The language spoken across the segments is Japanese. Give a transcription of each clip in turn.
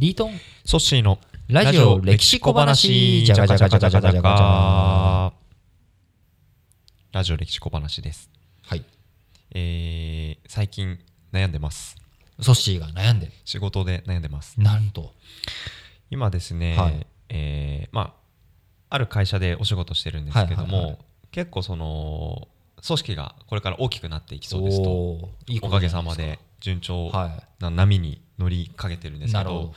リートン？ソッシーのラジオ歴史小話。じゃがじゃがじゃがじゃがじゃがじゃラジオ歴史小話です。はい。えー、最近悩んでます。ソッシーが悩んでる。仕事で悩んでます。なんと。今ですね、はい。えーまあ、ある会社でお仕事してるんですけども、はいはいはい。結構その組織がこれから大きくなっていきそうですと。おか。げさまで順調はな波に乗りかけてるんですけど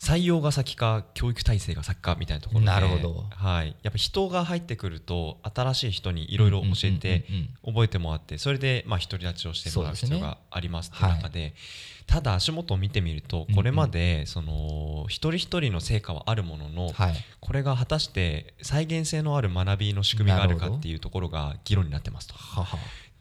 採用が先か教育体制が先かみたいなところでなるほど。はい、やっぱ人が入ってくると新しい人にいろいろ教えて覚えてもらってそれでまあ独り立ちをしてもらう必要がありますっていう中でただ足元を見てみるとこれまでその一人一人の成果はあるもののはい。これが果たして再現性のある学びの仕組みがあるかっていうところが議論になってますと。はは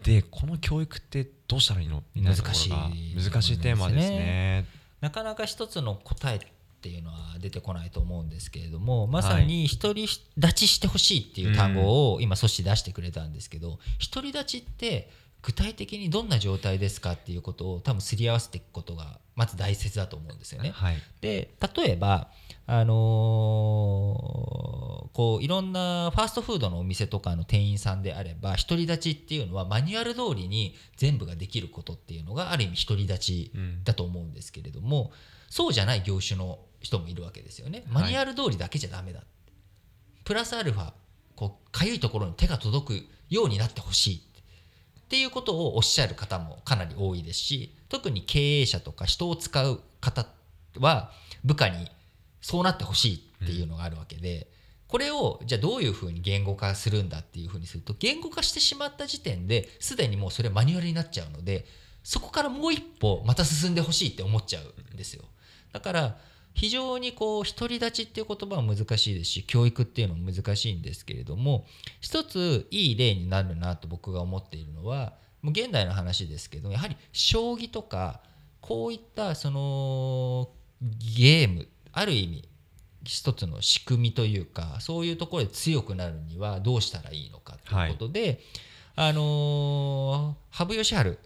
でこの教育ってどうしたらいいの？難しい。難しいテーマですね。なかなか一つの答えっていうのは出てこないと思うんですけれどもまさに独り立ちしてほしいっていう単語を今阻止出してくれたんですけど独り立ちって具体的にどんな状態ですかっていうことを多分すり合わせていくことがまず大切だと思うんですよね。はい。で例えば、あのーこういろんなファーストフードのお店とかの店員さんであれば独り立ちっていうのはマニュアル通りに全部ができることっていうのがある意味独り立ちうん。だと思うんですけれども、そうじゃない業種の人もいるわけですよね。はい。マニュアル通りだけじゃダメだ、プラスアルファこうかゆいところに手が届くようになってほしいっていうことをおっしゃる方もかなり多いですし特に経営者とか人を使う方は部下にそうなってほしいっていうのがあるわけで、これをじゃあどういうふうに言語化するんだっていうふうにすると言語化してしまった時点ですでにもうそれマニュアルになっちゃうのでそこからもう一歩また進んでほしいって思っちゃうんですよ。だから非常にこう独り立ちっていう言葉は難しいですし教育っていうのも難しいんですけれども一ついい例になるなと僕が思っているのはもう現代の話ですけどやはり将棋とかこういったそのゲームある意味一つの仕組みというかそういうところで強くなるにはどうしたらいいのかということで、あのー羽生善治。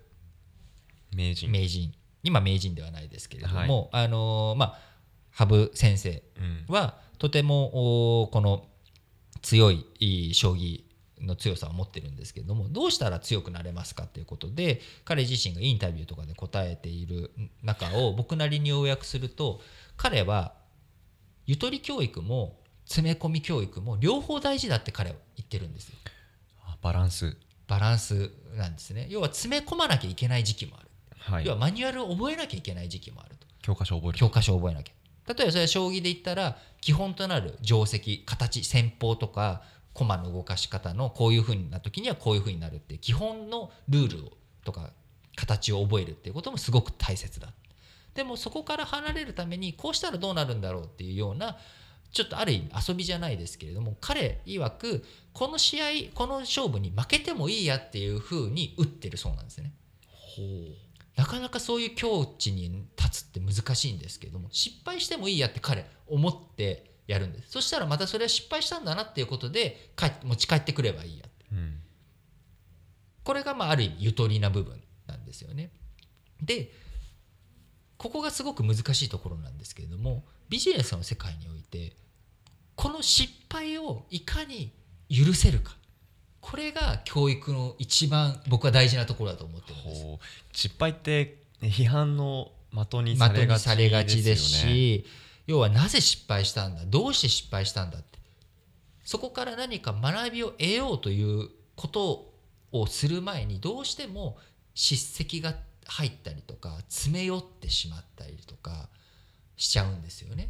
名人。名人。今名人ではないですけれども、あのーまあ羽生先生うん。はとてもおこの強い将棋の強さを持ってるんですけれどもどうしたら強くなれますかということで彼自身がインタビューとかで答えている中を僕なりに要約すると彼はゆとり教育も詰め込み教育も両方大事だって彼は言ってるんですよ。あバランス。バランスなんですね。要は詰め込まなきゃいけない時期もある、はい。要はマニュアルを覚えなきゃいけない時期もあると。教科書を覚える。教科書を覚えなきゃ例えばそれは将棋で言ったら基本となる定石形戦法とか駒の動かし方のこういうふうな時にはこういうふうになるって基本のルールとか形を覚えるっていうこともすごく大切だでもそこから離れるためにこうしたらどうなるんだろうっていうようなちょっとある意味遊びじゃないですけれども彼曰くこの試合この勝負に負けてもいいやっていうふうに打ってるそうなんですね。なかなかそういう境地に立つって難しいんですけれども失敗してもいいやって彼思ってやるんです。そしたらまたそれは失敗したんだなっていうことで帰持ち帰ってくればいいやうん。これがまあある意味ゆとりな部分なんですよね。でここがすごく難しいところなんですけれどもビジネスの世界においてこの失敗をいかに許せるか。これが教育の一番僕は大事なところだと思ってるんです。失敗って批判の的にされがちですし要はなぜ失敗したんだ？どうして失敗したんだってそこから何か学びを得ようということをする前にどうしても叱責が入ったりとか詰め寄ってしまったりとかしちゃうんですよね。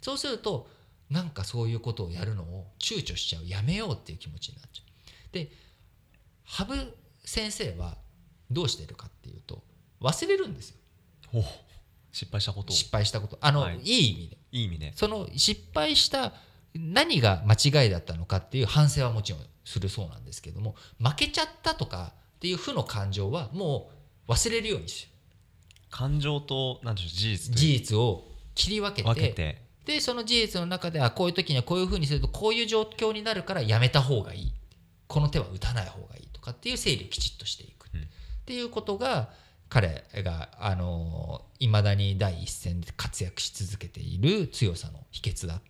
そうするとなんかそういうことをやるのを躊躇しちゃうやめようっていう気持ちになっちゃう。で羽生先生はどうしてるかっていうと忘れるんですよ。失敗したことを。失敗したこと。あの、はい。い、い意味で。いい意味で。その失敗した何が間違いだったのかっていう反省はもちろんするそうなんですけども負けちゃったとかっていう負の感情はもう忘れるようにし感情となんでしょう事実と事実を切り分けてでその事実の中ではこういう時にはこういうふうにするとこういう状況になるからやめた方がいい。この手は打たない方がいいとかっていう整理をきちっとしていく、うん。っていうことが彼があのいまだに第一線で活躍し続けている強さの秘訣だっ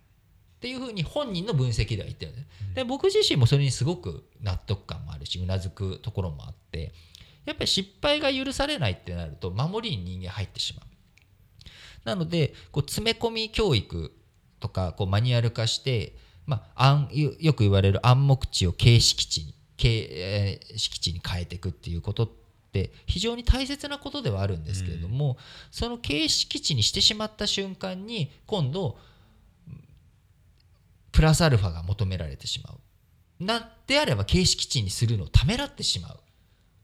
ていうふうに本人の分析では言ってるんです、で僕自身もそれにすごく納得感もあるしうなずくところもあってやっぱり失敗が許されないってなると守りに人間入ってしまう。なのでこう詰め込み教育とかこうマニュアル化して、まあ、暗よく言われる暗黙知を形式地に形、えー敷地に変えていくっていうことって非常に大切なことではあるんですけれども、その形式地にしてしまった瞬間に今度プラスアルファが求められてしまう。なんであれば形式地にするのをためらってしまう。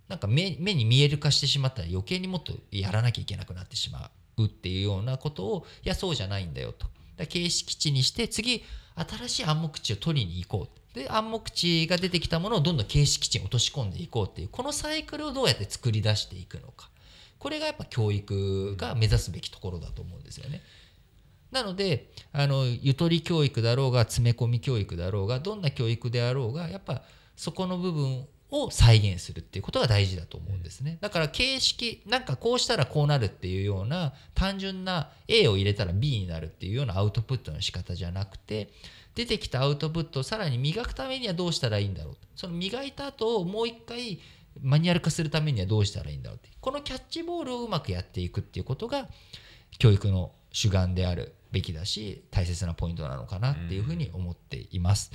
なんか目目に見える化してしまったら余計にもっとやらなきゃいけなくなってしまうっていうようなことをいやそうじゃないんだよと。だ形式地にして次新しい暗黙知を取りに行こうで暗黙知が出てきたものをどんどん形式地に落とし込んでいこうっていうこのサイクルをどうやって作り出していくのかこれがやっぱ教育が目指すべきところだと思うんですよね。なのであのゆとり教育だろうが詰め込み教育だろうがどんな教育であろうがやっぱそこの部分を再現するっていうことが大事だと思うんですね。だから形式なんかこうしたらこうなるっていうような単純な A を入れたら B になるっていうようなアウトプットの仕方じゃなくて出てきたアウトプットをさらに磨くためにはどうしたらいいんだろう。その磨いた後をもう一回マニュアル化するためにはどうしたらいいんだろうってこのキャッチボールをうまくやっていくっていうことが教育の主眼であるべきだし大切なポイントなのかなっていうふうに思っています。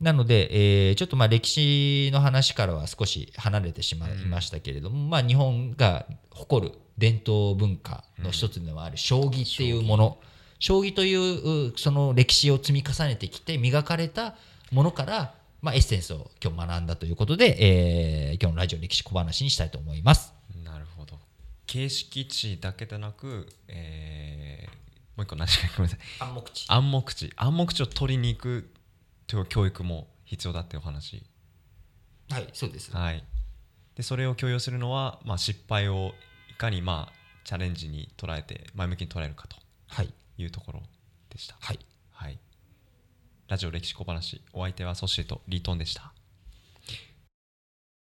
なので、えーちょっとまあ歴史の話からは少し離れてしまいましたけれども、まあ、日本が誇る伝統文化の一つでもある将棋っていうもの、将棋といううその歴史を積み重ねてきて磨かれたものから、まあ、エッセンスを今日学んだということで、えー今日のラジオ歴史小話にしたいと思います。なるほど。形式値だけでなく、えーもう一個何しかごめんなさい。暗黙知暗黙知暗黙知を取りに行く教育も必要だってお話。はいそうです、はい。でそれを強要するのは、まあ、失敗をいかにまあチャレンジに捉えて前向きに捉えるかとはい。いうところでした。はい。はい。ラジオ歴史小話お相手はソッシーとリートンでした